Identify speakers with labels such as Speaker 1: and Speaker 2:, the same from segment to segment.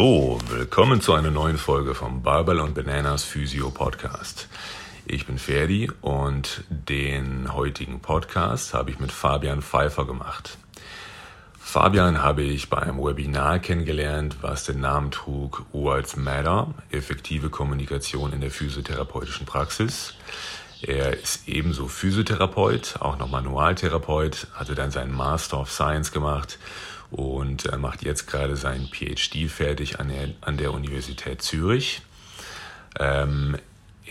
Speaker 1: So, willkommen zu einer neuen Folge vom Barbell und Bananas Physio Podcast. Ich bin Ferdi und den heutigen Podcast habe ich mit Fabian Pfeiffer gemacht. Fabian habe ich bei einem Webinar kennengelernt, was den Namen trug Words Matter, effektive Kommunikation in der physiotherapeutischen Praxis. Er ist ebenso Physiotherapeut, auch noch Manualtherapeut, hatte dann seinen Master of Science gemacht und er macht jetzt gerade seinen PhD fertig an der, an der Universität Zürich. Ähm,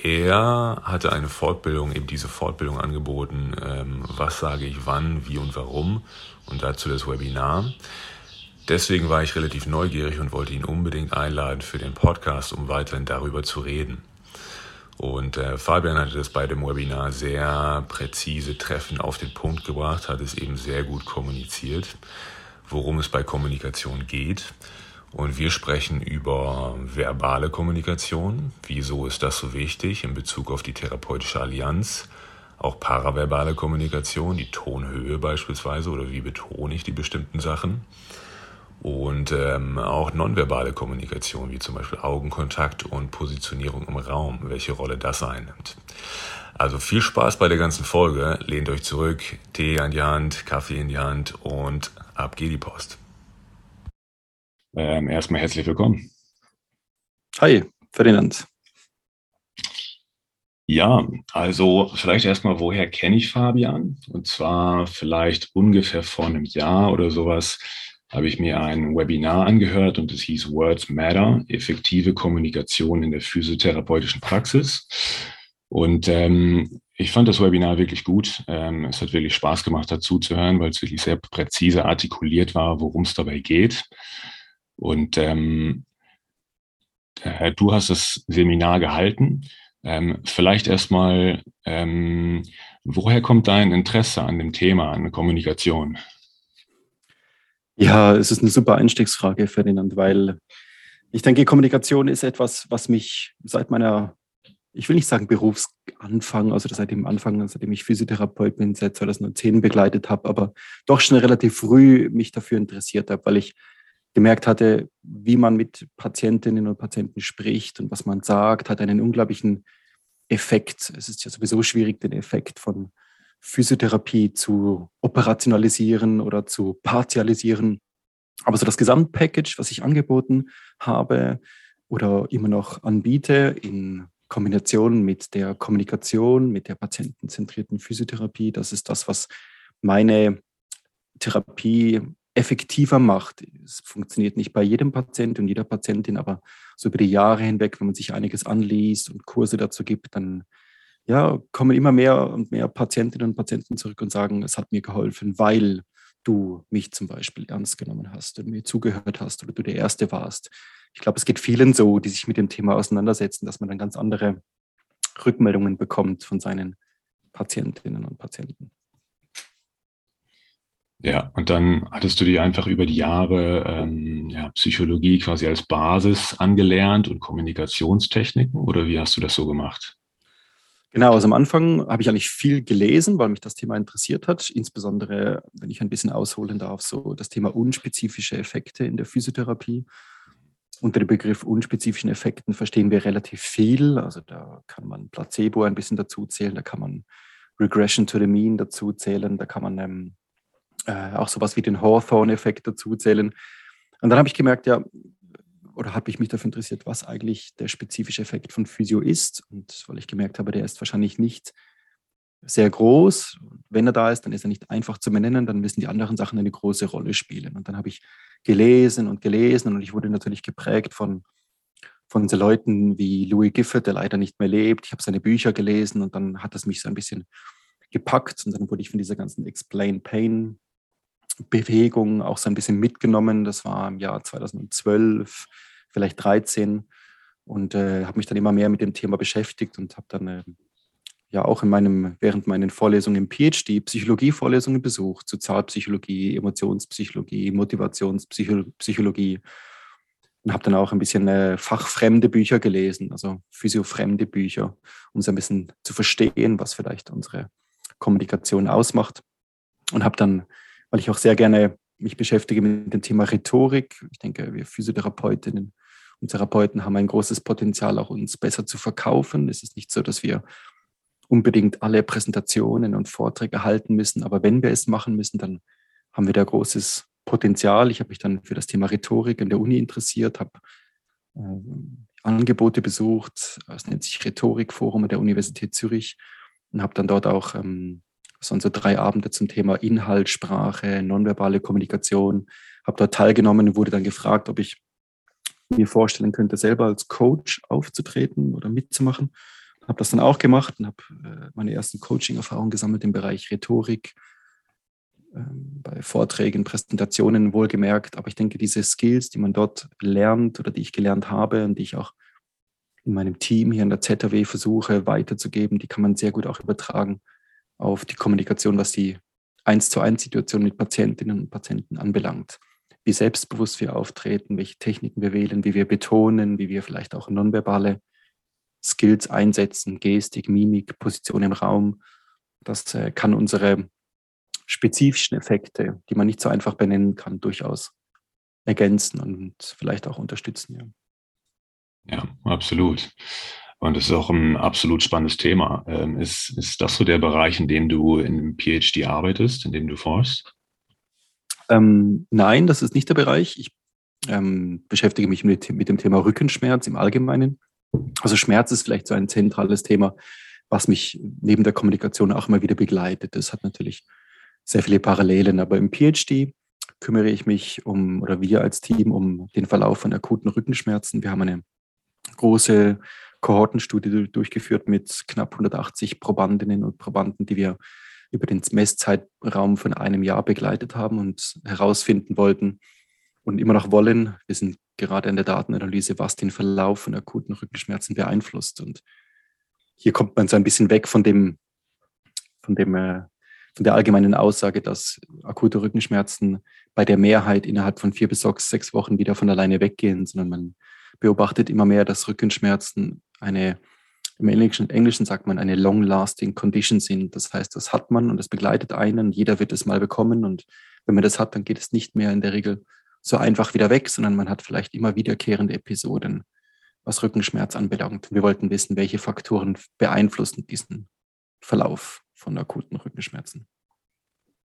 Speaker 1: er hatte eine Fortbildung, eben diese Fortbildung angeboten, ähm, was sage ich wann, wie und warum und dazu das Webinar. Deswegen war ich relativ neugierig und wollte ihn unbedingt einladen für den Podcast, um weiterhin darüber zu reden. Und äh, Fabian hatte das bei dem Webinar sehr präzise, treffend auf den Punkt gebracht, hat es eben sehr gut kommuniziert worum es bei Kommunikation geht. Und wir sprechen über verbale Kommunikation. Wieso ist das so wichtig in Bezug auf die therapeutische Allianz? Auch paraverbale Kommunikation, die Tonhöhe beispielsweise oder wie betone ich die bestimmten Sachen. Und ähm, auch nonverbale Kommunikation, wie zum Beispiel Augenkontakt und Positionierung im Raum, welche Rolle das einnimmt. Also viel Spaß bei der ganzen Folge. Lehnt euch zurück, Tee in die Hand, Kaffee in die Hand und ab geht die Post.
Speaker 2: Ähm, erstmal herzlich willkommen.
Speaker 3: Hi, Ferdinand.
Speaker 2: Ja, also vielleicht erstmal, woher kenne ich Fabian? Und zwar vielleicht ungefähr vor einem Jahr oder sowas habe ich mir ein Webinar angehört und es hieß Words Matter, effektive Kommunikation in der physiotherapeutischen Praxis. Und ähm, ich fand das Webinar wirklich gut. Ähm, es hat wirklich Spaß gemacht, dazu zu hören, weil es wirklich sehr präzise artikuliert war, worum es dabei geht. Und ähm, äh, du hast das Seminar gehalten. Ähm, vielleicht erstmal, ähm, woher kommt dein Interesse an dem Thema, an Kommunikation?
Speaker 4: Ja, es ist eine super Einstiegsfrage, Ferdinand, weil ich denke, Kommunikation ist etwas, was mich seit meiner ich will nicht sagen Berufsanfang, also seit dem Anfang, seitdem ich Physiotherapeut bin, seit 2010 begleitet habe, aber doch schon relativ früh mich dafür interessiert habe, weil ich gemerkt hatte, wie man mit Patientinnen und Patienten spricht und was man sagt, hat einen unglaublichen Effekt. Es ist ja sowieso schwierig, den Effekt von Physiotherapie zu operationalisieren oder zu partialisieren. Aber so das Gesamtpackage, was ich angeboten habe oder immer noch anbiete in Kombination mit der Kommunikation, mit der patientenzentrierten Physiotherapie, das ist das, was meine Therapie effektiver macht. Es funktioniert nicht bei jedem Patient und jeder Patientin, aber so über die Jahre hinweg, wenn man sich einiges anliest und Kurse dazu gibt, dann ja, kommen immer mehr und mehr Patientinnen und Patienten zurück und sagen, es hat mir geholfen, weil du mich zum Beispiel ernst genommen hast und mir zugehört hast oder du der Erste warst, ich glaube, es geht vielen so, die sich mit dem Thema auseinandersetzen, dass man dann ganz andere Rückmeldungen bekommt von seinen Patientinnen und Patienten.
Speaker 2: Ja, und dann hattest du dir einfach über die Jahre ähm, ja, Psychologie quasi als Basis angelernt und Kommunikationstechniken oder wie hast du das so gemacht?
Speaker 4: Genau, also am Anfang habe ich eigentlich viel gelesen, weil mich das Thema interessiert hat, insbesondere, wenn ich ein bisschen ausholen darf, so das Thema unspezifische Effekte in der Physiotherapie unter dem Begriff unspezifischen Effekten verstehen wir relativ viel. Also da kann man Placebo ein bisschen dazu zählen, da kann man Regression to the Mean dazu zählen, da kann man ähm, äh, auch sowas wie den Hawthorne-Effekt dazu zählen. Und dann habe ich gemerkt, ja, oder habe ich mich dafür interessiert, was eigentlich der spezifische Effekt von Physio ist. Und weil ich gemerkt habe, der ist wahrscheinlich nicht sehr groß. Wenn er da ist, dann ist er nicht einfach zu benennen, dann müssen die anderen Sachen eine große Rolle spielen. Und dann habe ich gelesen und gelesen und ich wurde natürlich geprägt von, von so Leuten wie Louis Gifford, der leider nicht mehr lebt. Ich habe seine Bücher gelesen und dann hat es mich so ein bisschen gepackt und dann wurde ich von dieser ganzen Explain Pain Bewegung auch so ein bisschen mitgenommen. Das war im Jahr 2012, vielleicht 13 und äh, habe mich dann immer mehr mit dem Thema beschäftigt und habe dann äh, ja auch in meinem, während meinen Vorlesungen im PhD Psychologie-Vorlesungen besucht, Sozialpsychologie, Emotionspsychologie, Motivationspsychologie und habe dann auch ein bisschen äh, fachfremde Bücher gelesen, also physiofremde Bücher, um so ein bisschen zu verstehen, was vielleicht unsere Kommunikation ausmacht. Und habe dann, weil ich auch sehr gerne mich beschäftige mit dem Thema Rhetorik, ich denke, wir Physiotherapeutinnen und Therapeuten haben ein großes Potenzial, auch uns besser zu verkaufen. Es ist nicht so, dass wir unbedingt alle Präsentationen und Vorträge halten müssen, aber wenn wir es machen müssen, dann haben wir da großes Potenzial. Ich habe mich dann für das Thema Rhetorik in der Uni interessiert, habe äh, Angebote besucht. Es nennt sich Rhetorikforum der Universität Zürich und habe dann dort auch ähm, so drei Abende zum Thema Inhalt, Sprache, nonverbale Kommunikation, habe dort teilgenommen und wurde dann gefragt, ob ich mir vorstellen könnte, selber als Coach aufzutreten oder mitzumachen. Habe das dann auch gemacht und habe äh, meine ersten Coaching-Erfahrungen gesammelt im Bereich Rhetorik, ähm, bei Vorträgen, Präsentationen wohlgemerkt. Aber ich denke, diese Skills, die man dort lernt oder die ich gelernt habe und die ich auch in meinem Team hier in der ZW versuche weiterzugeben, die kann man sehr gut auch übertragen auf die Kommunikation, was die eins zu eins Situation mit Patientinnen und Patienten anbelangt. Wie selbstbewusst wir auftreten, welche Techniken wir wählen, wie wir betonen, wie wir vielleicht auch nonverbale Skills einsetzen, Gestik, Mimik, Position im Raum. Das äh, kann unsere spezifischen Effekte, die man nicht so einfach benennen kann, durchaus ergänzen und vielleicht auch unterstützen.
Speaker 1: Ja, ja absolut. Und es ist auch ein absolut spannendes Thema. Ähm, ist, ist das so der Bereich, in dem du in PhD arbeitest, in dem du forschst?
Speaker 4: Ähm, nein, das ist nicht der Bereich. Ich ähm, beschäftige mich mit, mit dem Thema Rückenschmerz im Allgemeinen. Also Schmerz ist vielleicht so ein zentrales Thema, was mich neben der Kommunikation auch immer wieder begleitet. Das hat natürlich sehr viele Parallelen. Aber im PhD kümmere ich mich um, oder wir als Team, um den Verlauf von akuten Rückenschmerzen. Wir haben eine große Kohortenstudie durchgeführt mit knapp 180 Probandinnen und Probanden, die wir über den Messzeitraum von einem Jahr begleitet haben und herausfinden wollten und immer noch wollen. Wir sind gerade in der Datenanalyse, was den Verlauf von akuten Rückenschmerzen beeinflusst. Und hier kommt man so ein bisschen weg von dem, von dem äh, von der allgemeinen Aussage, dass akute Rückenschmerzen bei der Mehrheit innerhalb von vier bis sechs Wochen wieder von alleine weggehen, sondern man beobachtet immer mehr, dass Rückenschmerzen eine, im Englischen, Englischen sagt man, eine long-lasting condition sind. Das heißt, das hat man und das begleitet einen. Jeder wird es mal bekommen. Und wenn man das hat, dann geht es nicht mehr in der Regel so einfach wieder weg, sondern man hat vielleicht immer wiederkehrende Episoden, was Rückenschmerz anbelangt. Wir wollten wissen, welche Faktoren beeinflussen diesen Verlauf von akuten Rückenschmerzen.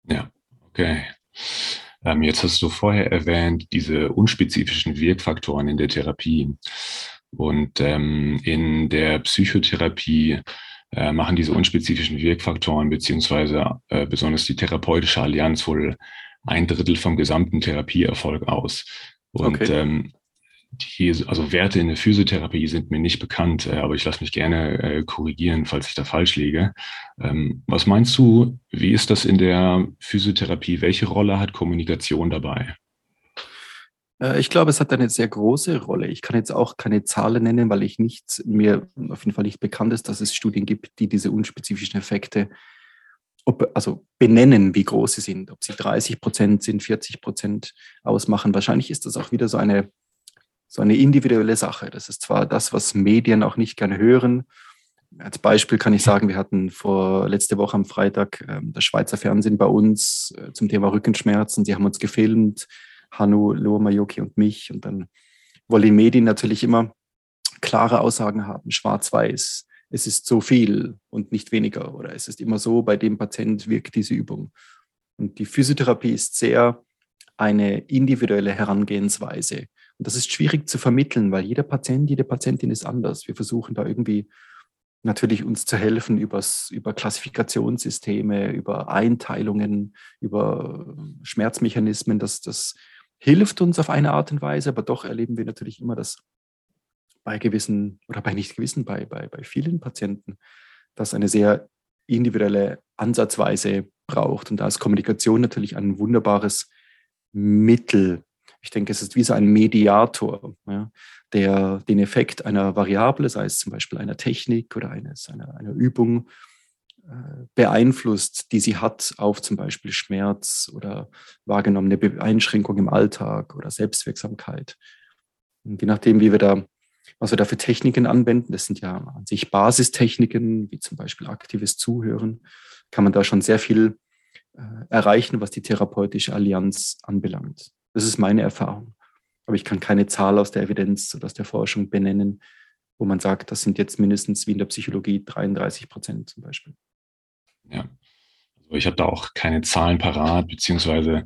Speaker 1: Ja, okay. Ähm, jetzt hast du vorher erwähnt, diese unspezifischen Wirkfaktoren in der Therapie. Und ähm, in der Psychotherapie äh, machen diese unspezifischen Wirkfaktoren beziehungsweise äh, besonders die therapeutische Allianz wohl ein Drittel vom gesamten Therapieerfolg aus. Und okay. ähm, die, also Werte in der Physiotherapie sind mir nicht bekannt, äh, aber ich lasse mich gerne äh, korrigieren, falls ich da falsch liege. Ähm, was meinst du, wie ist das in der Physiotherapie? Welche Rolle hat Kommunikation dabei?
Speaker 4: Äh, ich glaube, es hat eine sehr große Rolle. Ich kann jetzt auch keine Zahlen nennen, weil ich nicht, mir auf jeden Fall nicht bekannt ist, dass es Studien gibt, die diese unspezifischen Effekte ob, also benennen, wie groß sie sind, ob sie 30 Prozent sind, 40 Prozent ausmachen. Wahrscheinlich ist das auch wieder so eine so eine individuelle Sache. Das ist zwar das, was Medien auch nicht gerne hören. Als Beispiel kann ich sagen, wir hatten vor letzte Woche am Freitag äh, das Schweizer Fernsehen bei uns äh, zum Thema Rückenschmerzen. Sie haben uns gefilmt, Hanu, Loa Mayoki und mich. Und dann wollen die Medien natürlich immer klare Aussagen haben, schwarz-weiß. Es ist so viel und nicht weniger. Oder es ist immer so, bei dem Patient wirkt diese Übung. Und die Physiotherapie ist sehr eine individuelle Herangehensweise. Und das ist schwierig zu vermitteln, weil jeder Patient, jede Patientin ist anders. Wir versuchen da irgendwie natürlich uns zu helfen übers, über Klassifikationssysteme, über Einteilungen, über Schmerzmechanismen. Das, das hilft uns auf eine Art und Weise, aber doch erleben wir natürlich immer, dass bei gewissen oder bei nicht gewissen, bei, bei, bei vielen Patienten, dass eine sehr individuelle Ansatzweise braucht. Und da ist Kommunikation natürlich ein wunderbares Mittel. Ich denke, es ist wie so ein Mediator, ja, der den Effekt einer Variable, sei es zum Beispiel einer Technik oder eines, einer, einer Übung, beeinflusst, die sie hat auf zum Beispiel Schmerz oder wahrgenommene Einschränkung im Alltag oder Selbstwirksamkeit. Und je nachdem, wie wir da, was wir da für Techniken anwenden, das sind ja an sich Basistechniken, wie zum Beispiel aktives Zuhören, kann man da schon sehr viel äh, erreichen, was die therapeutische Allianz anbelangt. Das ist meine Erfahrung. Aber ich kann keine Zahl aus der Evidenz oder aus der Forschung benennen, wo man sagt, das sind jetzt mindestens wie in der Psychologie 33 Prozent zum Beispiel.
Speaker 1: Ja. Also ich habe da auch keine Zahlen parat, beziehungsweise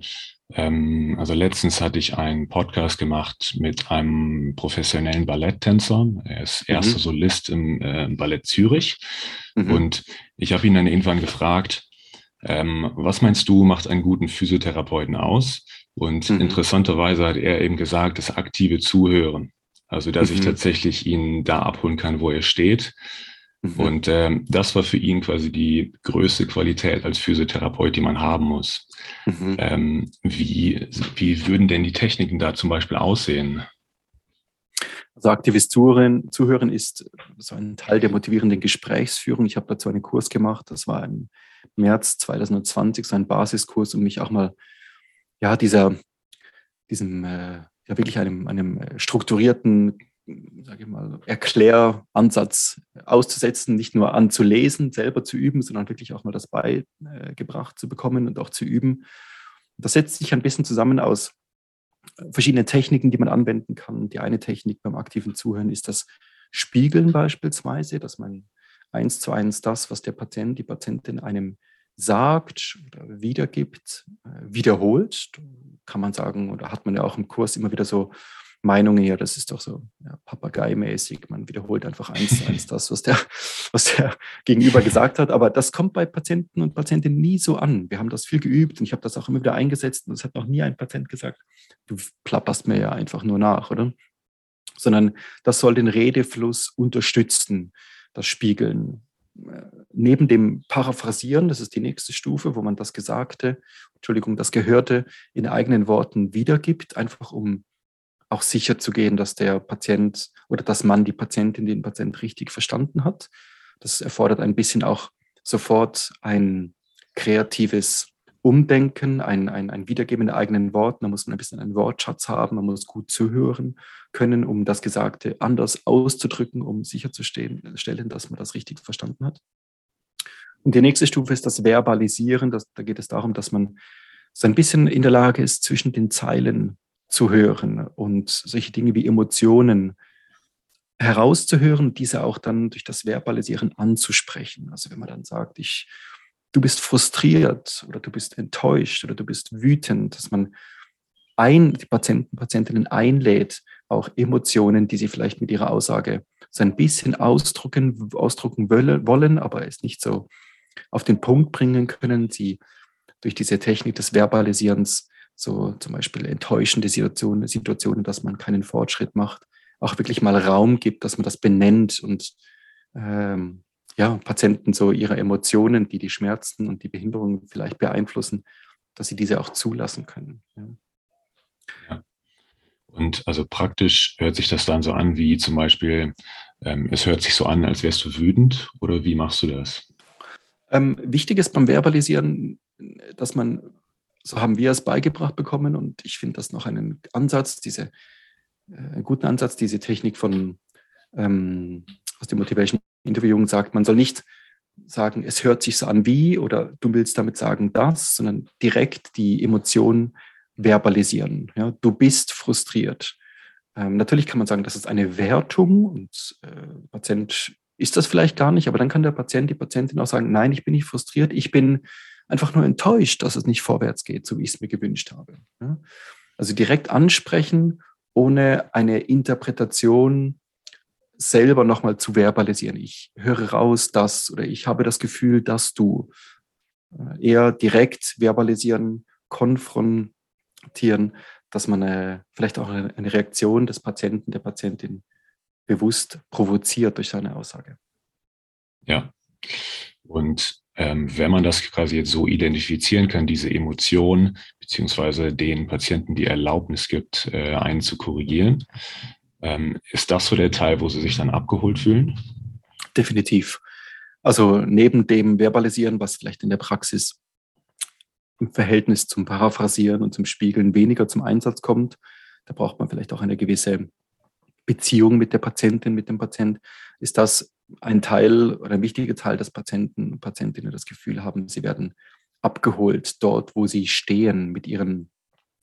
Speaker 1: ähm, also letztens hatte ich einen Podcast gemacht mit einem professionellen Balletttänzer. Er ist mhm. erster Solist im äh, Ballett Zürich. Mhm. Und ich habe ihn dann irgendwann gefragt, ähm, was meinst du, macht einen guten Physiotherapeuten aus? Und mhm. interessanterweise hat er eben gesagt, das aktive Zuhören. Also, dass ich mhm. tatsächlich ihn da abholen kann, wo er steht Mhm. Und ähm, das war für ihn quasi die größte Qualität als Physiotherapeut, die man haben muss. Mhm. Ähm, wie, wie würden denn die Techniken da zum Beispiel aussehen?
Speaker 4: Also aktives Zuhören, Zuhören ist so ein Teil der motivierenden Gesprächsführung. Ich habe dazu einen Kurs gemacht, das war im März 2020, so ein Basiskurs, um mich auch mal ja, dieser, diesem äh, ja wirklich einem, einem strukturierten sage ich mal, Erkläransatz auszusetzen, nicht nur anzulesen, selber zu üben, sondern wirklich auch mal das beigebracht zu bekommen und auch zu üben. Das setzt sich ein bisschen zusammen aus verschiedenen Techniken, die man anwenden kann. Die eine Technik beim aktiven Zuhören ist das Spiegeln beispielsweise, dass man eins zu eins das, was der Patient, die Patientin einem sagt oder wiedergibt, äh, wiederholt. Kann man sagen, oder hat man ja auch im Kurs immer wieder so Meinungen, ja, das ist doch so ja, Papagei-mäßig. Man wiederholt einfach eins zu eins das, was der, was der Gegenüber gesagt hat. Aber das kommt bei Patienten und Patientinnen nie so an. Wir haben das viel geübt und ich habe das auch immer wieder eingesetzt und es hat noch nie ein Patient gesagt, du plapperst mir ja einfach nur nach, oder? Sondern das soll den Redefluss unterstützen, das Spiegeln. Neben dem Paraphrasieren, das ist die nächste Stufe, wo man das Gesagte, Entschuldigung, das Gehörte in eigenen Worten wiedergibt, einfach um auch sicher zu gehen, dass der Patient oder dass man die Patientin den Patient richtig verstanden hat. Das erfordert ein bisschen auch sofort ein kreatives Umdenken, ein, ein, ein Wiedergeben der eigenen Worte. Da muss man ein bisschen einen Wortschatz haben, man muss gut zuhören können, um das Gesagte anders auszudrücken, um sicherzustellen, dass man das richtig verstanden hat. Und die nächste Stufe ist das Verbalisieren. Das, da geht es darum, dass man so ein bisschen in der Lage ist, zwischen den Zeilen zu hören und solche Dinge wie Emotionen herauszuhören, diese auch dann durch das Verbalisieren anzusprechen. Also wenn man dann sagt, ich, du bist frustriert oder du bist enttäuscht oder du bist wütend, dass man ein, die Patienten, Patientinnen einlädt, auch Emotionen, die sie vielleicht mit ihrer Aussage so ein bisschen ausdrucken, ausdrucken wollen, aber es nicht so auf den Punkt bringen können, sie durch diese Technik des Verbalisierens so zum Beispiel enttäuschende Situationen, Situationen, dass man keinen Fortschritt macht, auch wirklich mal Raum gibt, dass man das benennt und ähm, ja, Patienten so ihre Emotionen, die die Schmerzen und die Behinderungen vielleicht beeinflussen, dass sie diese auch zulassen können. Ja.
Speaker 1: Ja. Und also praktisch hört sich das dann so an, wie zum Beispiel, ähm, es hört sich so an, als wärst du wütend oder wie machst du das?
Speaker 4: Ähm, wichtig ist beim Verbalisieren, dass man so haben wir es beigebracht bekommen und ich finde das noch einen Ansatz, diese, äh, einen guten Ansatz, diese Technik von ähm, aus dem Motivation Interviewing sagt, man soll nicht sagen, es hört sich so an wie oder du willst damit sagen das, sondern direkt die Emotion verbalisieren. Ja, du bist frustriert. Ähm, natürlich kann man sagen, das ist eine Wertung und äh, Patient ist das vielleicht gar nicht, aber dann kann der Patient, die Patientin auch sagen, nein, ich bin nicht frustriert, ich bin einfach nur enttäuscht, dass es nicht vorwärts geht, so wie ich es mir gewünscht habe. Also direkt ansprechen, ohne eine Interpretation selber nochmal zu verbalisieren. Ich höre raus, dass oder ich habe das Gefühl, dass du äh, eher direkt verbalisieren, konfrontieren, dass man eine, vielleicht auch eine Reaktion des Patienten, der Patientin bewusst provoziert durch seine Aussage.
Speaker 1: Ja. Und ähm, wenn man das quasi jetzt so identifizieren kann, diese Emotion, beziehungsweise den Patienten die Erlaubnis gibt, äh, einen zu korrigieren, ähm, ist das so der Teil, wo sie sich dann abgeholt fühlen?
Speaker 4: Definitiv. Also neben dem Verbalisieren, was vielleicht in der Praxis im Verhältnis zum Paraphrasieren und zum Spiegeln weniger zum Einsatz kommt, da braucht man vielleicht auch eine gewisse Beziehung mit der Patientin, mit dem Patient, ist das ein Teil oder ein wichtiger Teil, dass Patienten und Patientinnen das Gefühl haben, sie werden abgeholt dort, wo sie stehen mit ihren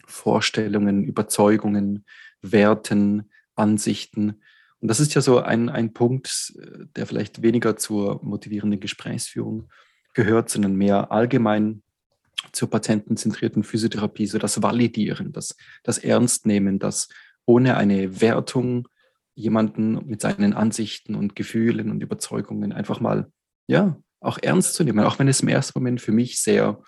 Speaker 4: Vorstellungen, Überzeugungen, Werten, Ansichten. Und das ist ja so ein, ein Punkt, der vielleicht weniger zur motivierenden Gesprächsführung gehört, sondern mehr allgemein zur patientenzentrierten Physiotherapie, so das Validieren, das, das Ernstnehmen, das ohne eine Wertung jemanden mit seinen Ansichten und Gefühlen und Überzeugungen einfach mal, ja, auch ernst zu nehmen, auch wenn es im ersten Moment für mich sehr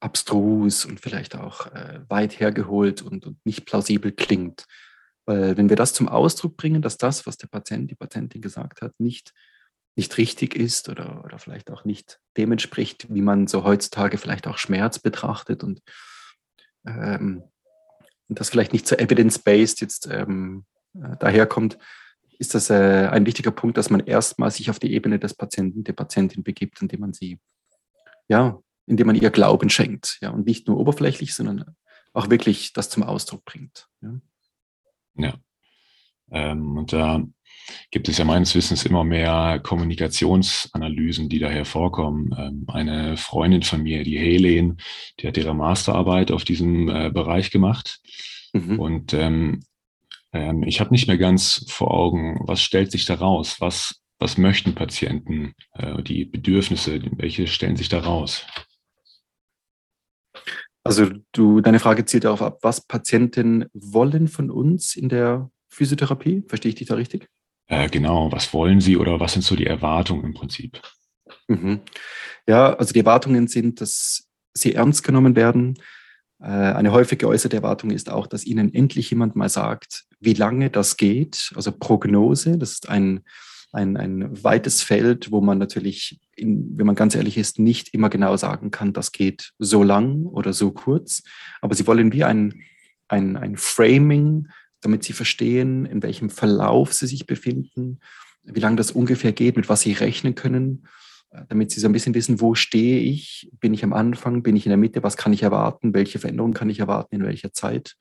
Speaker 4: abstrus und vielleicht auch äh, weit hergeholt und, und nicht plausibel klingt. Weil wenn wir das zum Ausdruck bringen, dass das, was der Patient, die Patientin gesagt hat, nicht, nicht richtig ist oder, oder vielleicht auch nicht dem entspricht, wie man so heutzutage vielleicht auch Schmerz betrachtet und, ähm, das vielleicht nicht so evidence-based jetzt ähm, äh, daherkommt, ist das äh, ein wichtiger Punkt, dass man erstmal sich auf die Ebene des Patienten, der Patientin begibt, indem man sie, ja, indem man ihr Glauben schenkt, ja, und nicht nur oberflächlich, sondern auch wirklich das zum Ausdruck bringt. Ja.
Speaker 1: ja. Ähm, und da gibt es ja meines Wissens immer mehr Kommunikationsanalysen, die da hervorkommen. Ähm, eine Freundin von mir, die Helen, die hat ihre Masterarbeit auf diesem äh, Bereich gemacht. Mhm. Und ähm, ähm, ich habe nicht mehr ganz vor Augen, was stellt sich da raus? Was, was möchten Patienten? Äh, die Bedürfnisse, welche stellen sich da raus?
Speaker 4: Also du, deine Frage zielt darauf ab, was Patienten wollen von uns in der Physiotherapie. Verstehe ich dich da richtig?
Speaker 1: Äh, genau, was wollen sie oder was sind so die Erwartungen im Prinzip?
Speaker 4: Mhm. Ja, also die Erwartungen sind, dass sie ernst genommen werden, eine häufig geäußerte Erwartung ist auch, dass Ihnen endlich jemand mal sagt, wie lange das geht. Also Prognose, das ist ein, ein, ein weites Feld, wo man natürlich, in, wenn man ganz ehrlich ist, nicht immer genau sagen kann, das geht so lang oder so kurz. Aber Sie wollen wie ein, ein, ein Framing, damit Sie verstehen, in welchem Verlauf Sie sich befinden, wie lange das ungefähr geht, mit was Sie rechnen können damit sie so ein bisschen wissen, wo stehe ich? Bin ich am Anfang? Bin ich in der Mitte? Was kann ich erwarten? Welche Veränderungen kann ich erwarten? In welcher Zeit?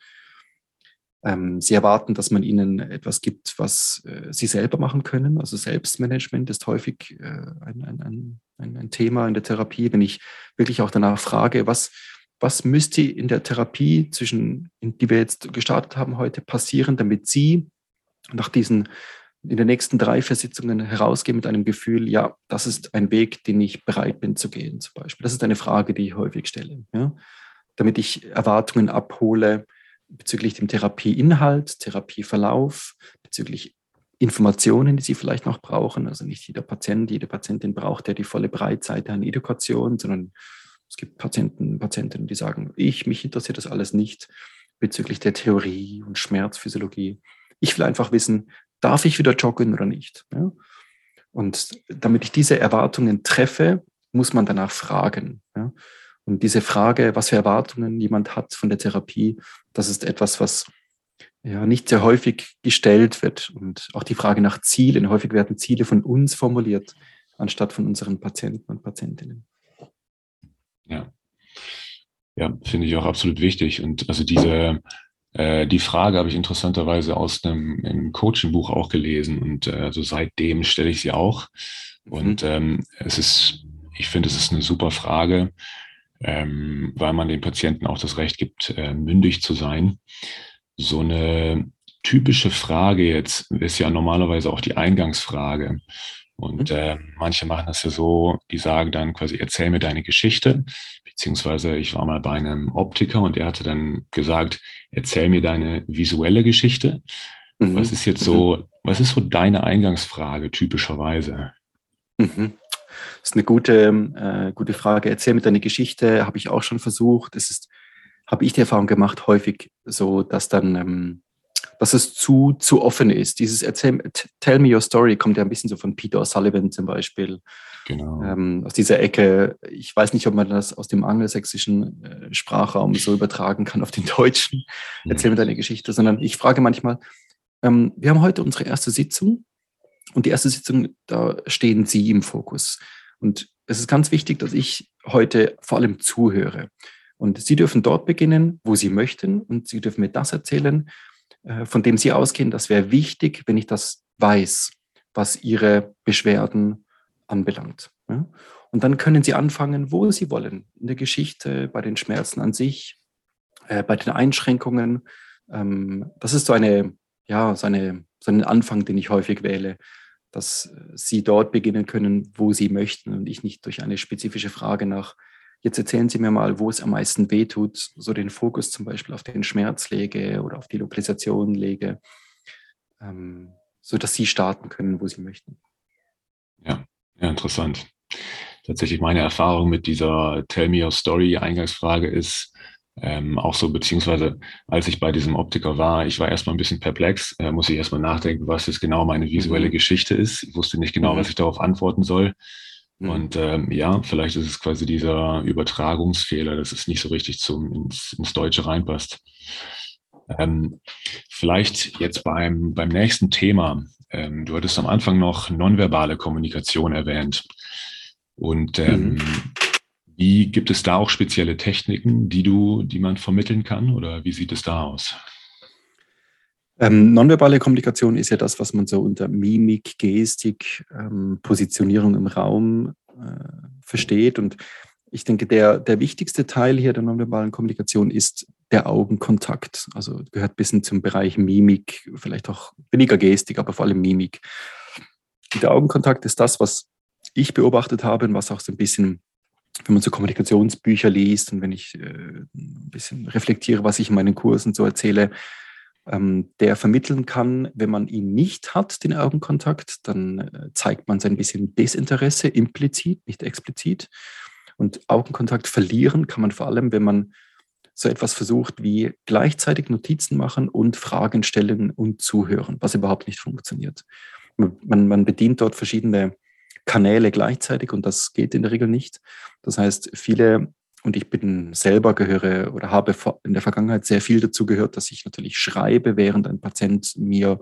Speaker 4: Ähm, sie erwarten, dass man ihnen etwas gibt, was äh, sie selber machen können. Also Selbstmanagement ist häufig äh, ein, ein, ein, ein, Thema in der Therapie. Wenn ich wirklich auch danach frage, was, was müsste in der Therapie zwischen, die wir jetzt gestartet haben heute, passieren, damit Sie nach diesen in den nächsten drei, vier Sitzungen herausgehen mit einem Gefühl, ja, das ist ein Weg, den ich bereit bin zu gehen, zum Beispiel. Das ist eine Frage, die ich häufig stelle. Ja? Damit ich Erwartungen abhole bezüglich dem Therapieinhalt, Therapieverlauf, bezüglich Informationen, die Sie vielleicht noch brauchen. Also nicht jeder Patient, jede Patientin braucht ja die volle Breitseite an Education, sondern es gibt Patienten, Patientinnen, die sagen, ich, mich interessiert das alles nicht bezüglich der Theorie und Schmerzphysiologie. Ich will einfach wissen, darf ich wieder joggen oder nicht? Ja? Und damit ich diese Erwartungen treffe, muss man danach fragen. Ja? Und diese Frage, was für Erwartungen jemand hat von der Therapie, das ist etwas, was ja nicht sehr häufig gestellt wird. Und auch die Frage nach Zielen. Häufig werden Ziele von uns formuliert, anstatt von unseren Patienten und Patientinnen.
Speaker 1: Ja. Ja, finde ich auch absolut wichtig. Und also diese, äh, die Frage habe ich interessanterweise aus einem, einem Coaching-Buch auch gelesen und äh, also seitdem stelle ich sie auch. Mhm. Und ähm, es ist, ich finde, es ist eine super Frage, ähm, weil man den Patienten auch das Recht gibt, äh, mündig zu sein. So eine typische Frage jetzt ist ja normalerweise auch die Eingangsfrage. Und mhm. äh, manche machen das ja so, die sagen dann quasi, erzähl mir deine Geschichte. Beziehungsweise ich war mal bei einem Optiker und der hatte dann gesagt, erzähl mir deine visuelle Geschichte. Mhm. Was ist jetzt so, mhm. was ist so deine Eingangsfrage typischerweise?
Speaker 4: Mhm. Das ist eine gute, äh, gute Frage. Erzähl mir deine Geschichte, habe ich auch schon versucht. Es ist, habe ich die Erfahrung gemacht, häufig so, dass dann ähm, dass es zu, zu offen ist. Dieses Erzähl, Tell me your story kommt ja ein bisschen so von Peter O'Sullivan zum Beispiel. Genau. Ähm, aus dieser Ecke, ich weiß nicht, ob man das aus dem angelsächsischen äh, Sprachraum so übertragen kann auf den deutschen. Mhm. Erzähl mir deine Geschichte, sondern ich frage manchmal, ähm, wir haben heute unsere erste Sitzung und die erste Sitzung, da stehen Sie im Fokus. Und es ist ganz wichtig, dass ich heute vor allem zuhöre. Und Sie dürfen dort beginnen, wo Sie möchten und Sie dürfen mir das erzählen, äh, von dem Sie ausgehen. Das wäre wichtig, wenn ich das weiß, was Ihre Beschwerden anbelangt. Und dann können Sie anfangen, wo Sie wollen, in der Geschichte, bei den Schmerzen an sich, äh, bei den Einschränkungen. Ähm, das ist so eine, ja, so eine, so ein Anfang, den ich häufig wähle dass Sie dort beginnen können, wo Sie möchten und ich nicht durch eine spezifische Frage nach, jetzt erzählen Sie mir mal, wo es am meisten wehtut, so den Fokus zum Beispiel auf den Schmerz lege oder auf die Lokalisation lege, ähm, sodass Sie starten können, wo Sie möchten.
Speaker 1: Ja, ja, interessant. Tatsächlich meine Erfahrung mit dieser Tell Me Your Story Eingangsfrage ist, ähm, auch so, beziehungsweise als ich bei diesem Optiker war, ich war erstmal ein bisschen perplex, äh, muss ich erstmal nachdenken, was jetzt genau meine visuelle mhm. Geschichte ist. Ich wusste nicht genau, mhm. was ich darauf antworten soll. Mhm. Und ähm, ja, vielleicht ist es quasi dieser Übertragungsfehler, dass es nicht so richtig zum, ins, ins Deutsche reinpasst. Ähm, vielleicht jetzt beim, beim nächsten Thema. Ähm, du hattest am Anfang noch nonverbale Kommunikation erwähnt. Und ähm, mhm. Wie gibt es da auch spezielle Techniken, die du, die man vermitteln kann, oder wie sieht es da aus?
Speaker 4: Ähm, nonverbale Kommunikation ist ja das, was man so unter Mimik, Gestik, ähm, Positionierung im Raum äh, versteht. Und ich denke, der, der wichtigste Teil hier der nonverbalen Kommunikation ist der Augenkontakt. Also gehört ein bisschen zum Bereich Mimik, vielleicht auch weniger Gestik, aber vor allem Mimik. Der Augenkontakt ist das, was ich beobachtet habe und was auch so ein bisschen wenn man so Kommunikationsbücher liest und wenn ich äh, ein bisschen reflektiere, was ich in meinen Kursen so erzähle, ähm, der vermitteln kann, wenn man ihn nicht hat, den Augenkontakt, dann äh, zeigt man sein bisschen Desinteresse implizit, nicht explizit. Und Augenkontakt verlieren kann man vor allem, wenn man so etwas versucht wie gleichzeitig Notizen machen und Fragen stellen und zuhören, was überhaupt nicht funktioniert. Man, man bedient dort verschiedene Kanäle gleichzeitig und das geht in der Regel nicht. Das heißt, viele, und ich bin selber gehöre oder habe in der Vergangenheit sehr viel dazu gehört, dass ich natürlich schreibe, während ein Patient mir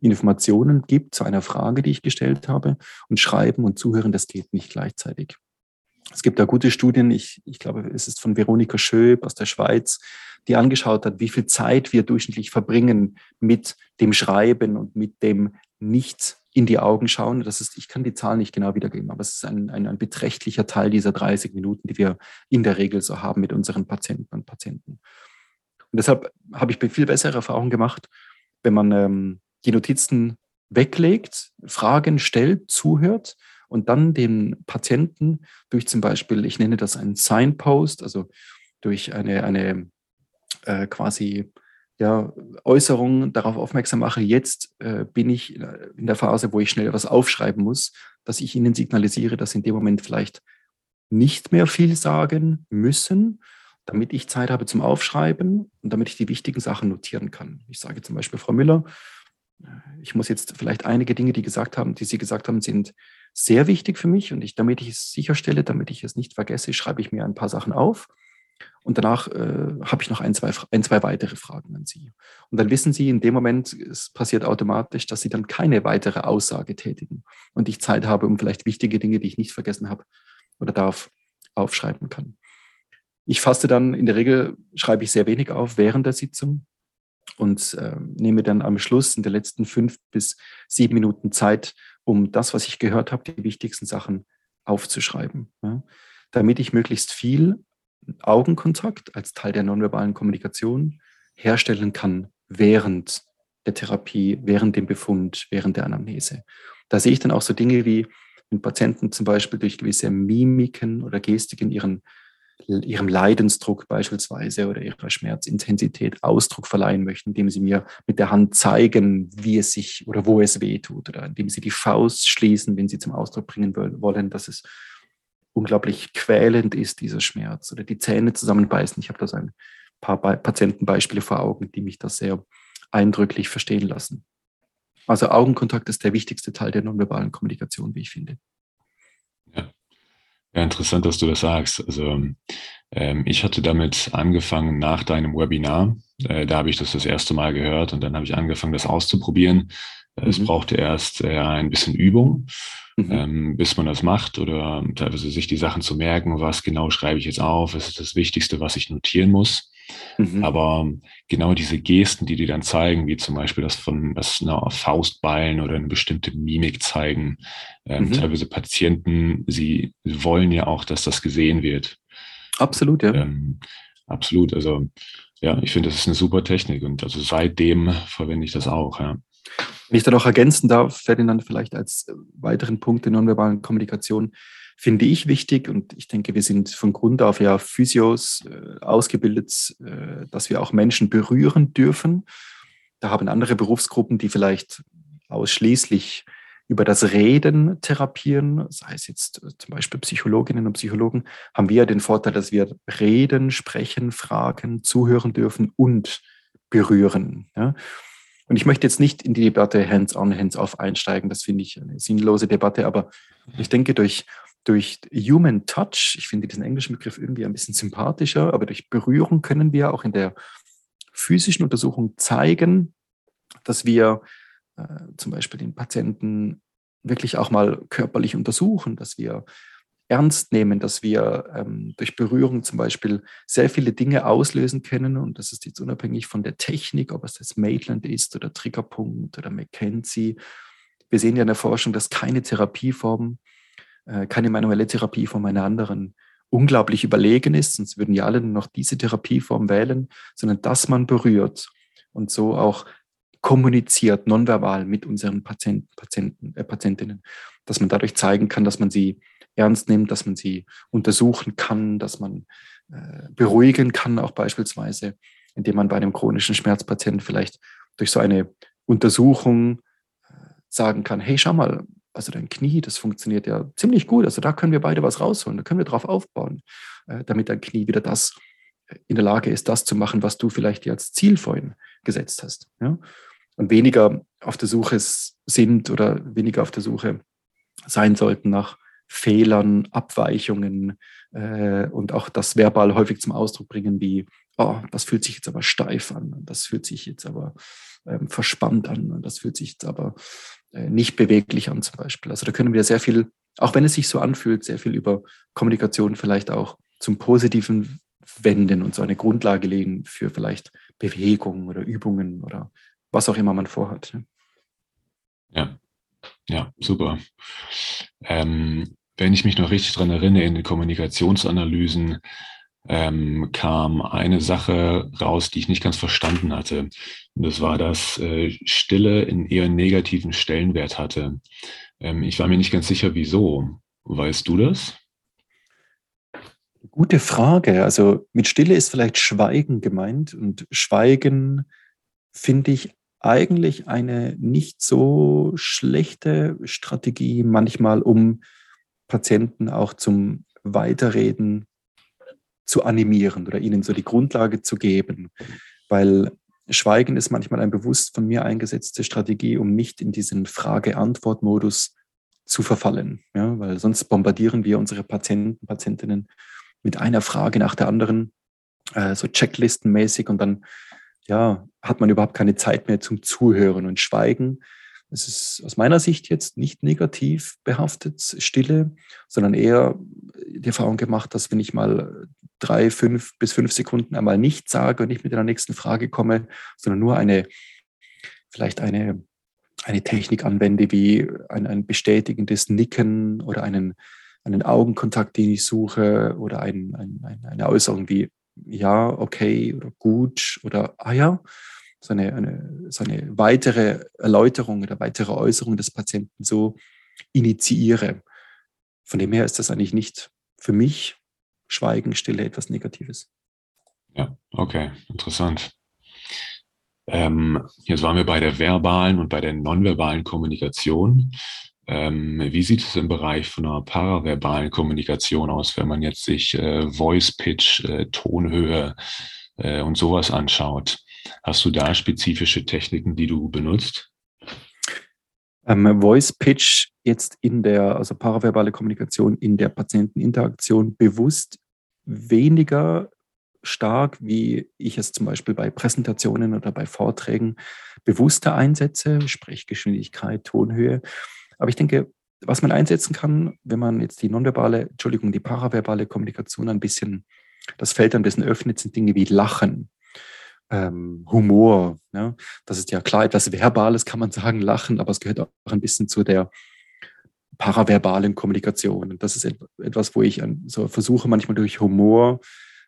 Speaker 4: Informationen gibt zu einer Frage, die ich gestellt habe. Und schreiben und zuhören, das geht nicht gleichzeitig. Es gibt da gute Studien, ich, ich glaube, es ist von Veronika Schöb aus der Schweiz, die angeschaut hat, wie viel Zeit wir durchschnittlich verbringen mit dem Schreiben und mit dem nicht in die Augen schauen. Das ist, ich kann die Zahl nicht genau wiedergeben, aber es ist ein, ein, ein beträchtlicher Teil dieser 30 Minuten, die wir in der Regel so haben mit unseren Patienten und Patienten. Und deshalb habe ich viel bessere Erfahrungen gemacht, wenn man ähm, die Notizen weglegt, Fragen stellt, zuhört und dann den Patienten durch zum Beispiel, ich nenne das einen Signpost, also durch eine, eine äh, quasi ja, Äußerungen darauf aufmerksam mache, jetzt äh, bin ich in der Phase, wo ich schnell was aufschreiben muss, dass ich ihnen signalisiere, dass sie in dem Moment vielleicht nicht mehr viel sagen müssen, damit ich Zeit habe zum Aufschreiben und damit ich die wichtigen Sachen notieren kann. Ich sage zum Beispiel, Frau Müller, äh, ich muss jetzt vielleicht einige Dinge, die gesagt haben, die Sie gesagt haben, sind sehr wichtig für mich und ich, damit ich es sicherstelle, damit ich es nicht vergesse, schreibe ich mir ein paar Sachen auf und danach äh, habe ich noch ein zwei, ein, zwei weitere Fragen an Sie. Und dann wissen Sie in dem Moment, es passiert automatisch, dass Sie dann keine weitere Aussage tätigen und ich Zeit habe, um vielleicht wichtige Dinge, die ich nicht vergessen habe oder darf, aufschreiben kann. Ich faste dann, in der Regel schreibe ich sehr wenig auf während der Sitzung und äh, nehme dann am Schluss in den letzten fünf bis sieben Minuten Zeit, um das, was ich gehört habe, die wichtigsten Sachen aufzuschreiben. Ja, damit ich möglichst viel Augenkontakt als Teil der nonverbalen Kommunikation herstellen kann während der Therapie, während dem Befund, während der Anamnese. Da sehe ich dann auch so Dinge wie, wenn Patienten zum Beispiel durch gewisse Mimiken oder Gestiken ihren, ihrem Leidensdruck beispielsweise oder ihrer Schmerzintensität Ausdruck verleihen möchten, indem sie mir mit der Hand zeigen, wie es sich oder wo es weh tut oder indem sie die Faust schließen, wenn sie zum Ausdruck bringen wollen, dass es unglaublich quälend ist, dieser Schmerz. Oder die Zähne zusammenbeißen. Ich habe da so ein paar Patientenbeispiele vor Augen, die mich das sehr eindrücklich verstehen lassen. Also Augenkontakt ist der wichtigste Teil der nonverbalen Kommunikation, wie ich finde.
Speaker 1: Ja, interessant, dass du das sagst. Also ähm, ich hatte damit angefangen nach deinem Webinar. Äh, da habe ich das das erste Mal gehört und dann habe ich angefangen, das auszuprobieren. Äh, es mhm. brauchte erst äh, ein bisschen Übung, mhm. ähm, bis man das macht oder teilweise sich die Sachen zu merken, was genau schreibe ich jetzt auf, was ist das Wichtigste, was ich notieren muss. Mhm. Aber genau diese Gesten, die die dann zeigen, wie zum Beispiel das von das eine Faustballen oder eine bestimmte Mimik zeigen, ähm, mhm. teilweise Patienten, sie wollen ja auch, dass das gesehen wird.
Speaker 4: Absolut, ja.
Speaker 1: Ähm, absolut. Also ja, ich finde, das ist eine super Technik und also seitdem verwende ich das auch, ja.
Speaker 4: Wenn ich dann auch ergänzen darf, Ferdinand, vielleicht als weiteren Punkt der nonverbalen Kommunikation, finde ich wichtig und ich denke, wir sind von Grund auf ja Physios äh, ausgebildet, äh, dass wir auch Menschen berühren dürfen. Da haben andere Berufsgruppen, die vielleicht ausschließlich über das Reden therapieren, sei es jetzt äh, zum Beispiel Psychologinnen und Psychologen, haben wir den Vorteil, dass wir reden, sprechen, fragen, zuhören dürfen und berühren. Ja? Und ich möchte jetzt nicht in die Debatte hands-on, hands-off einsteigen, das finde ich eine sinnlose Debatte, aber ich denke, durch durch Human Touch, ich finde diesen englischen Begriff irgendwie ein bisschen sympathischer, aber durch Berührung können wir auch in der physischen Untersuchung zeigen, dass wir äh, zum Beispiel den Patienten wirklich auch mal körperlich untersuchen, dass wir ernst nehmen, dass wir ähm, durch Berührung zum Beispiel sehr viele Dinge auslösen können. Und das ist jetzt unabhängig von der Technik, ob es das Maitland ist oder Triggerpunkt oder McKenzie. Wir sehen ja in der Forschung, dass keine Therapieform keine manuelle Therapie von einer anderen unglaublich überlegen ist, sonst würden ja alle nur noch diese Therapieform wählen, sondern dass man berührt und so auch kommuniziert, nonverbal mit unseren Patienten, Patienten äh, Patientinnen, dass man dadurch zeigen kann, dass man sie ernst nimmt, dass man sie untersuchen kann, dass man äh, beruhigen kann, auch beispielsweise, indem man bei einem chronischen Schmerzpatienten vielleicht durch so eine Untersuchung äh, sagen kann, hey, schau mal, also dein Knie, das funktioniert ja ziemlich gut. Also da können wir beide was rausholen, da können wir drauf aufbauen, äh, damit dein Knie wieder das äh, in der Lage ist, das zu machen, was du vielleicht dir als Ziel vorhin gesetzt hast. Ja? Und weniger auf der Suche sind oder weniger auf der Suche sein sollten nach Fehlern, Abweichungen äh, und auch das verbal häufig zum Ausdruck bringen, wie, oh, das fühlt sich jetzt aber steif an, das fühlt sich jetzt aber ähm, verspannt an das fühlt sich jetzt aber nicht beweglich an zum Beispiel. Also da können wir sehr viel, auch wenn es sich so anfühlt, sehr viel über Kommunikation vielleicht auch zum Positiven wenden und so eine Grundlage legen für vielleicht Bewegungen oder Übungen oder was auch immer man vorhat.
Speaker 1: Ja, ja, super. Ähm, wenn ich mich noch richtig dran erinnere, in den Kommunikationsanalysen ähm, kam eine Sache raus, die ich nicht ganz verstanden hatte. Und das war, dass äh, Stille einen eher negativen Stellenwert hatte. Ähm, ich war mir nicht ganz sicher, wieso. Weißt du das?
Speaker 4: Gute Frage. Also mit Stille ist vielleicht Schweigen gemeint. Und Schweigen finde ich eigentlich eine nicht so schlechte Strategie manchmal, um Patienten auch zum Weiterreden zu animieren oder ihnen so die Grundlage zu geben. Weil Schweigen ist manchmal eine bewusst von mir eingesetzte Strategie, um nicht in diesen Frage-Antwort-Modus zu verfallen. Ja, weil sonst bombardieren wir unsere Patienten, Patientinnen mit einer Frage nach der anderen, äh, so checklistenmäßig und dann ja, hat man überhaupt keine Zeit mehr zum Zuhören und Schweigen. Es ist aus meiner Sicht jetzt nicht negativ behaftet, Stille, sondern eher die Erfahrung gemacht, dass wenn ich mal drei, fünf bis fünf Sekunden einmal nicht sage und nicht mit der nächsten Frage komme, sondern nur eine, vielleicht eine, eine Technik anwende, wie ein, ein bestätigendes Nicken oder einen, einen Augenkontakt, den ich suche, oder ein, ein, eine Äußerung wie ja, okay oder gut oder ah ja, so eine, eine, so eine weitere Erläuterung oder weitere Äußerung des Patienten so initiiere. Von dem her ist das eigentlich nicht für mich Schweigen, Stille etwas Negatives.
Speaker 1: Ja, okay, interessant. Ähm, jetzt waren wir bei der verbalen und bei der nonverbalen Kommunikation. Ähm, wie sieht es im Bereich von einer paraverbalen Kommunikation aus, wenn man jetzt sich äh, Voice Pitch, äh, Tonhöhe äh, und sowas anschaut? Hast du da spezifische Techniken, die du benutzt?
Speaker 4: Ähm, Voice Pitch jetzt in der, also paraverbale Kommunikation in der Patienteninteraktion bewusst weniger stark, wie ich es zum Beispiel bei Präsentationen oder bei Vorträgen bewusster einsetze, Sprechgeschwindigkeit, Tonhöhe. Aber ich denke, was man einsetzen kann, wenn man jetzt die nonverbale, Entschuldigung, die paraverbale Kommunikation ein bisschen, das Feld ein bisschen öffnet, sind Dinge wie Lachen, ähm, Humor. Ja? Das ist ja klar etwas Verbales, kann man sagen, Lachen, aber es gehört auch ein bisschen zu der paraverbalen Kommunikation. Und das ist etwas, wo ich so versuche, manchmal durch Humor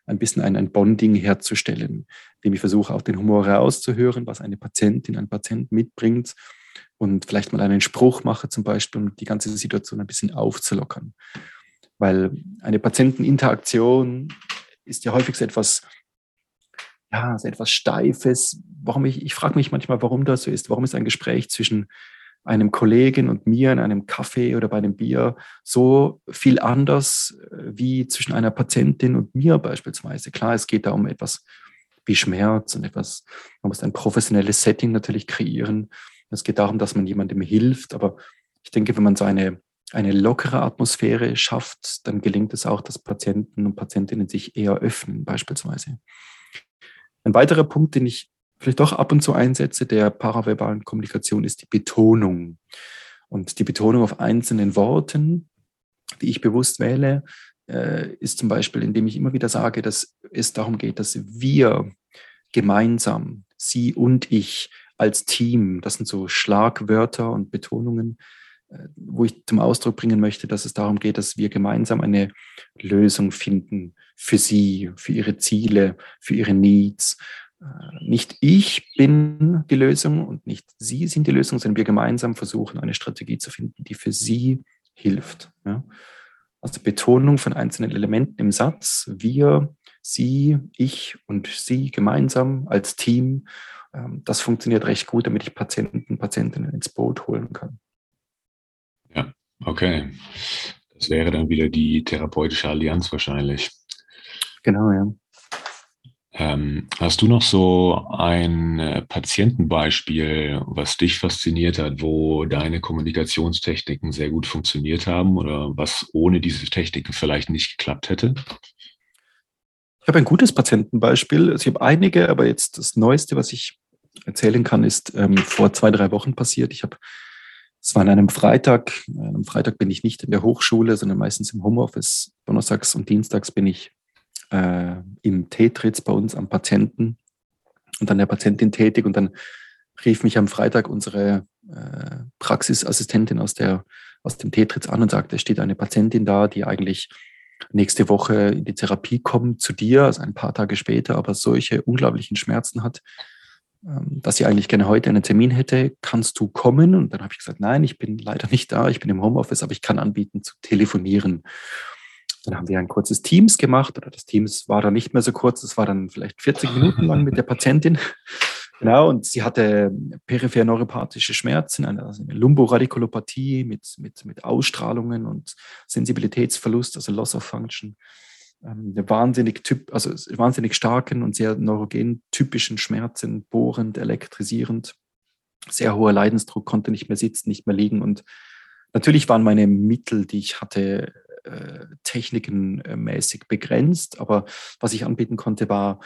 Speaker 4: ein bisschen ein, ein Bonding herzustellen, indem ich versuche, auch den Humor rauszuhören, was eine Patientin, ein Patient mitbringt und vielleicht mal einen Spruch mache zum Beispiel, um die ganze Situation ein bisschen aufzulockern. Weil eine Patienteninteraktion ist ja häufig so etwas, ja, so etwas Steifes. Warum ich, ich frage mich manchmal, warum das so ist. Warum ist ein Gespräch zwischen einem Kollegen und mir in einem Kaffee oder bei einem Bier so viel anders äh, wie zwischen einer Patientin und mir beispielsweise. Klar, es geht da um etwas wie Schmerz und etwas, man muss ein professionelles Setting natürlich kreieren. Es geht darum, dass man jemandem hilft, aber ich denke, wenn man so eine, eine lockere Atmosphäre schafft, dann gelingt es auch, dass Patienten und Patientinnen sich eher öffnen beispielsweise. Ein weiterer Punkt, den ich vielleicht doch ab und zu einsetze der paraverbalen Kommunikation, ist die Betonung. Und die Betonung auf einzelnen Worten, die ich bewusst wähle, äh, ist zum Beispiel, indem ich immer wieder sage, dass es darum geht, dass wir gemeinsam, Sie und ich als Team, das sind so Schlagwörter und Betonungen, äh, wo ich zum Ausdruck bringen möchte, dass es darum geht, dass wir gemeinsam eine Lösung finden für Sie, für Ihre Ziele, für Ihre Needs nicht ich bin die Lösung und nicht Sie sind die Lösung, sondern wir gemeinsam versuchen, eine Strategie zu finden, die für Sie hilft. Ja? Also Betonung von einzelnen Elementen im Satz, wir, Sie, ich und Sie gemeinsam als Team, ähm, das funktioniert recht gut, damit ich Patienten, Patientinnen ins Boot holen kann.
Speaker 1: Ja, okay. Das wäre dann wieder die therapeutische Allianz wahrscheinlich.
Speaker 4: Genau, ja.
Speaker 1: Ähm, hast du noch so ein äh, Patientenbeispiel, was dich fasziniert hat, wo deine Kommunikationstechniken sehr gut funktioniert haben oder was ohne diese Techniken vielleicht nicht geklappt hätte?
Speaker 4: Ich habe ein gutes Patientenbeispiel. Also ich habe einige, aber jetzt das Neueste, was ich erzählen kann, ist ähm, vor zwei, drei Wochen passiert. Ich habe, es war an einem Freitag, am Freitag bin ich nicht in der Hochschule, sondern meistens im Homeoffice. Donnerstags und Dienstags bin ich äh, im Tetritz bei uns am Patienten und an der Patientin tätig. Und dann rief mich am Freitag unsere äh, Praxisassistentin aus, der, aus dem Tetritz an und sagte, es steht eine Patientin da, die eigentlich nächste Woche in die Therapie kommt zu dir, also ein paar Tage später, aber solche unglaublichen Schmerzen hat, ähm, dass sie eigentlich gerne heute einen Termin hätte. Kannst du kommen? Und dann habe ich gesagt, nein, ich bin leider nicht da, ich bin im Homeoffice, aber ich kann anbieten zu telefonieren. Dann haben wir ein kurzes Teams gemacht, oder das Teams war dann nicht mehr so kurz, es war dann vielleicht 40 Minuten lang mit der Patientin. Genau, und sie hatte peripher neuropathische Schmerzen, eine, also eine Lumboradikulopathie mit, mit, mit Ausstrahlungen und Sensibilitätsverlust, also Loss of Function. Ähm, eine wahnsinnig, typ, also wahnsinnig starken und sehr neurogen typischen Schmerzen, bohrend, elektrisierend, sehr hoher Leidensdruck, konnte nicht mehr sitzen, nicht mehr liegen. Und natürlich waren meine Mittel, die ich hatte, äh, technikenmäßig begrenzt, aber was ich anbieten konnte, war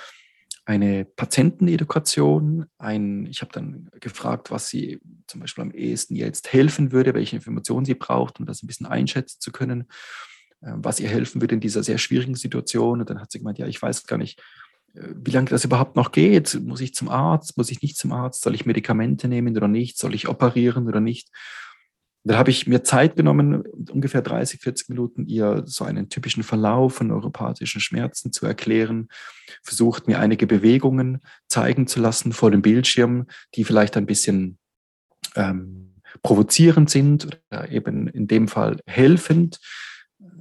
Speaker 4: eine Patientenedukation. Ein, ich habe dann gefragt, was sie zum Beispiel am ehesten jetzt helfen würde, welche Informationen sie braucht, um das ein bisschen einschätzen zu können, äh, was ihr helfen würde in dieser sehr schwierigen Situation. Und dann hat sie gemeint, ja, ich weiß gar nicht, äh, wie lange das überhaupt noch geht. Muss ich zum Arzt? Muss ich nicht zum Arzt? Soll ich Medikamente nehmen oder nicht? Soll ich operieren oder nicht? Dann habe ich mir Zeit genommen, ungefähr 30, 40 Minuten ihr so einen typischen Verlauf von neuropathischen Schmerzen zu erklären, versucht mir einige Bewegungen zeigen zu lassen vor dem Bildschirm, die vielleicht ein bisschen ähm, provozierend sind oder eben in dem Fall helfend.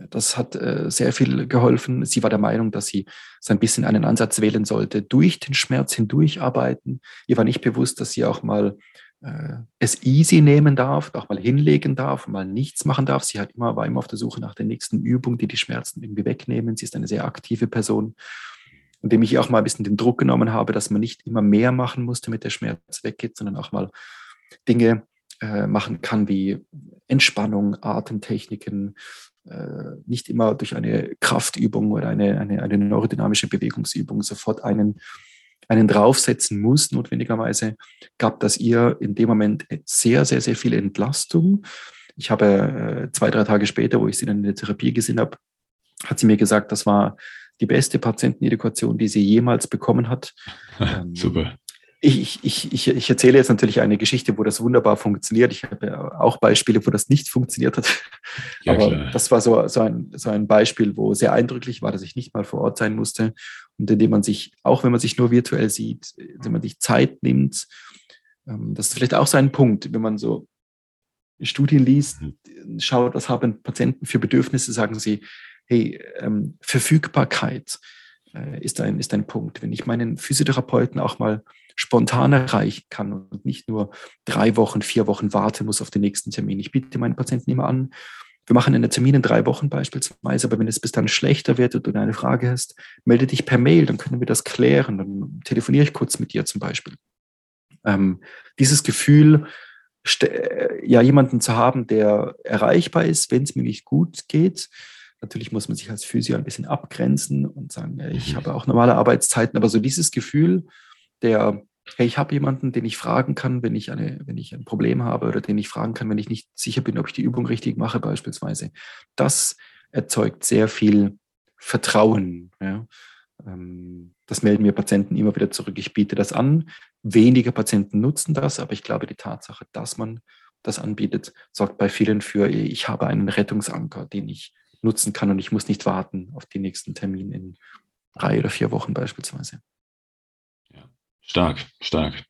Speaker 4: Das hat äh, sehr viel geholfen. Sie war der Meinung, dass sie so ein bisschen einen Ansatz wählen sollte, durch den Schmerz hindurch arbeiten. Ihr war nicht bewusst, dass sie auch mal äh, es easy nehmen darf, auch mal hinlegen darf, mal nichts machen darf. Sie hat immer, war immer auf der Suche nach der nächsten Übung, die die Schmerzen irgendwie wegnehmen. Sie ist eine sehr aktive Person, indem ich auch mal ein bisschen den Druck genommen habe, dass man nicht immer mehr machen muss, damit der Schmerz weggeht, sondern auch mal Dinge äh, machen kann, wie Entspannung, Atemtechniken, äh, nicht immer durch eine Kraftübung oder eine, eine, eine neurodynamische Bewegungsübung sofort einen, einen draufsetzen muss, notwendigerweise, gab das ihr in dem Moment sehr, sehr, sehr viel Entlastung. Ich habe äh, zwei, drei Tage später, wo ich sie dann in der Therapie gesehen habe, hat sie mir gesagt, das war die beste Patientenedukation, die sie jemals bekommen hat.
Speaker 1: Ähm, Super
Speaker 4: ich, ich, ich, ich erzähle jetzt natürlich eine Geschichte, wo das wunderbar funktioniert. Ich habe auch Beispiele, wo das nicht funktioniert hat. Ja, Aber klar. das war so, so, ein, so ein Beispiel, wo sehr eindrücklich war, dass ich nicht mal vor Ort sein musste und indem man sich, auch wenn man sich nur virtuell sieht, wenn man sich Zeit nimmt, ähm, das ist vielleicht auch so ein Punkt, wenn man so Studien liest, mhm. schaut, was haben Patienten für Bedürfnisse, sagen sie, hey, ähm, Verfügbarkeit ist, ein, ist ein Punkt. Wenn ich meinen Physiotherapeuten auch mal spontan erreichen kann und nicht nur drei Wochen, vier Wochen warten muss auf den nächsten Termin. Ich biete meinen Patienten immer an, wir machen einen Termin in drei Wochen beispielsweise, aber wenn es bis dann schlechter wird und du eine Frage hast, melde dich per Mail, dann können wir das klären. Dann telefoniere ich kurz mit dir zum Beispiel. Ähm, dieses Gefühl, ja, jemanden zu haben, der erreichbar ist, wenn es mir nicht gut geht. Natürlich muss man sich als Physio ein bisschen abgrenzen und sagen, ich mhm. habe auch normale Arbeitszeiten, aber so dieses Gefühl, der, hey, ich habe jemanden, den ich fragen kann, wenn ich, eine, wenn ich ein Problem habe oder den ich fragen kann, wenn ich nicht sicher bin, ob ich die Übung richtig mache beispielsweise. Das erzeugt sehr viel Vertrauen. Ja. Ähm, das melden mir Patienten immer wieder zurück. Ich biete das an. Wenige Patienten nutzen das, aber ich glaube, die Tatsache, dass man das anbietet, sorgt bei vielen für, ich habe einen Rettungsanker, den ich nutzen kann und ich muss nicht warten auf den nächsten Termin in drei oder vier Wochen beispielsweise.
Speaker 1: Stark, stark.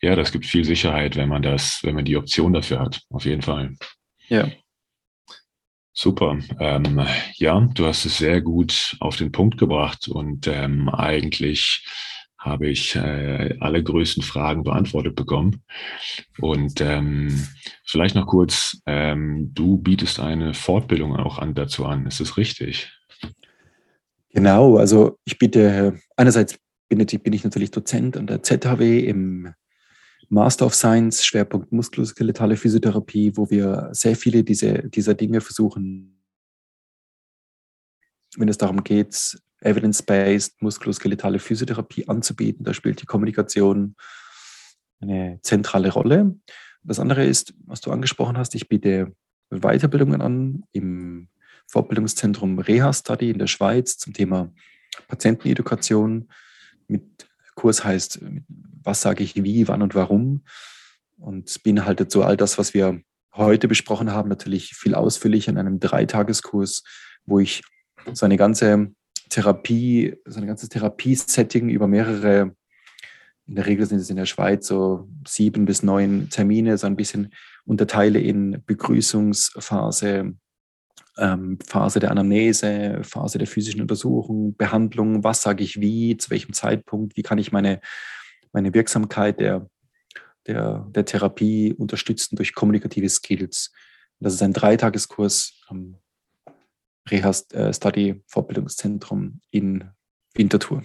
Speaker 1: Ja, das gibt viel Sicherheit, wenn man das, wenn man die Option dafür hat, auf jeden Fall.
Speaker 4: Ja.
Speaker 1: Super. Ähm, ja, du hast es sehr gut auf den Punkt gebracht und ähm, eigentlich habe ich äh, alle größten Fragen beantwortet bekommen. Und ähm, vielleicht noch kurz, ähm, du bietest eine Fortbildung auch an, dazu an. Ist das richtig?
Speaker 4: Genau, also ich biete einerseits bin, bin ich natürlich Dozent an der ZHW im Master of Science, Schwerpunkt muskuloskeletale Physiotherapie, wo wir sehr viele diese, dieser Dinge versuchen, wenn es darum geht, evidence-based muskuloskeletale Physiotherapie anzubieten. Da spielt die Kommunikation eine zentrale Rolle. Das andere ist, was du angesprochen hast, ich biete Weiterbildungen an im Fortbildungszentrum Reha Study in der Schweiz zum Thema Patientenedukation mit Kurs heißt, was sage ich wie, wann und warum. Und beinhaltet so all das, was wir heute besprochen haben, natürlich viel ausführlicher in einem Dreitageskurs, wo ich so eine ganze Therapie, so ein ganzes Therapiesetting über mehrere, in der Regel sind es in der Schweiz so sieben bis neun Termine, so ein bisschen unterteile in Begrüßungsphase, ähm, Phase der Anamnese, Phase der physischen Untersuchung, Behandlung, was sage ich wie, zu welchem Zeitpunkt, wie kann ich meine, meine Wirksamkeit der, der, der Therapie unterstützen durch kommunikative Skills. Das ist ein Dreitageskurs am Reha-Study äh, Fortbildungszentrum in Winterthur.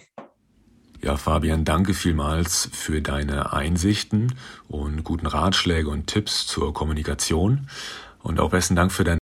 Speaker 5: Ja, Fabian, danke vielmals für deine Einsichten und guten Ratschläge und Tipps zur Kommunikation. Und auch besten Dank für deine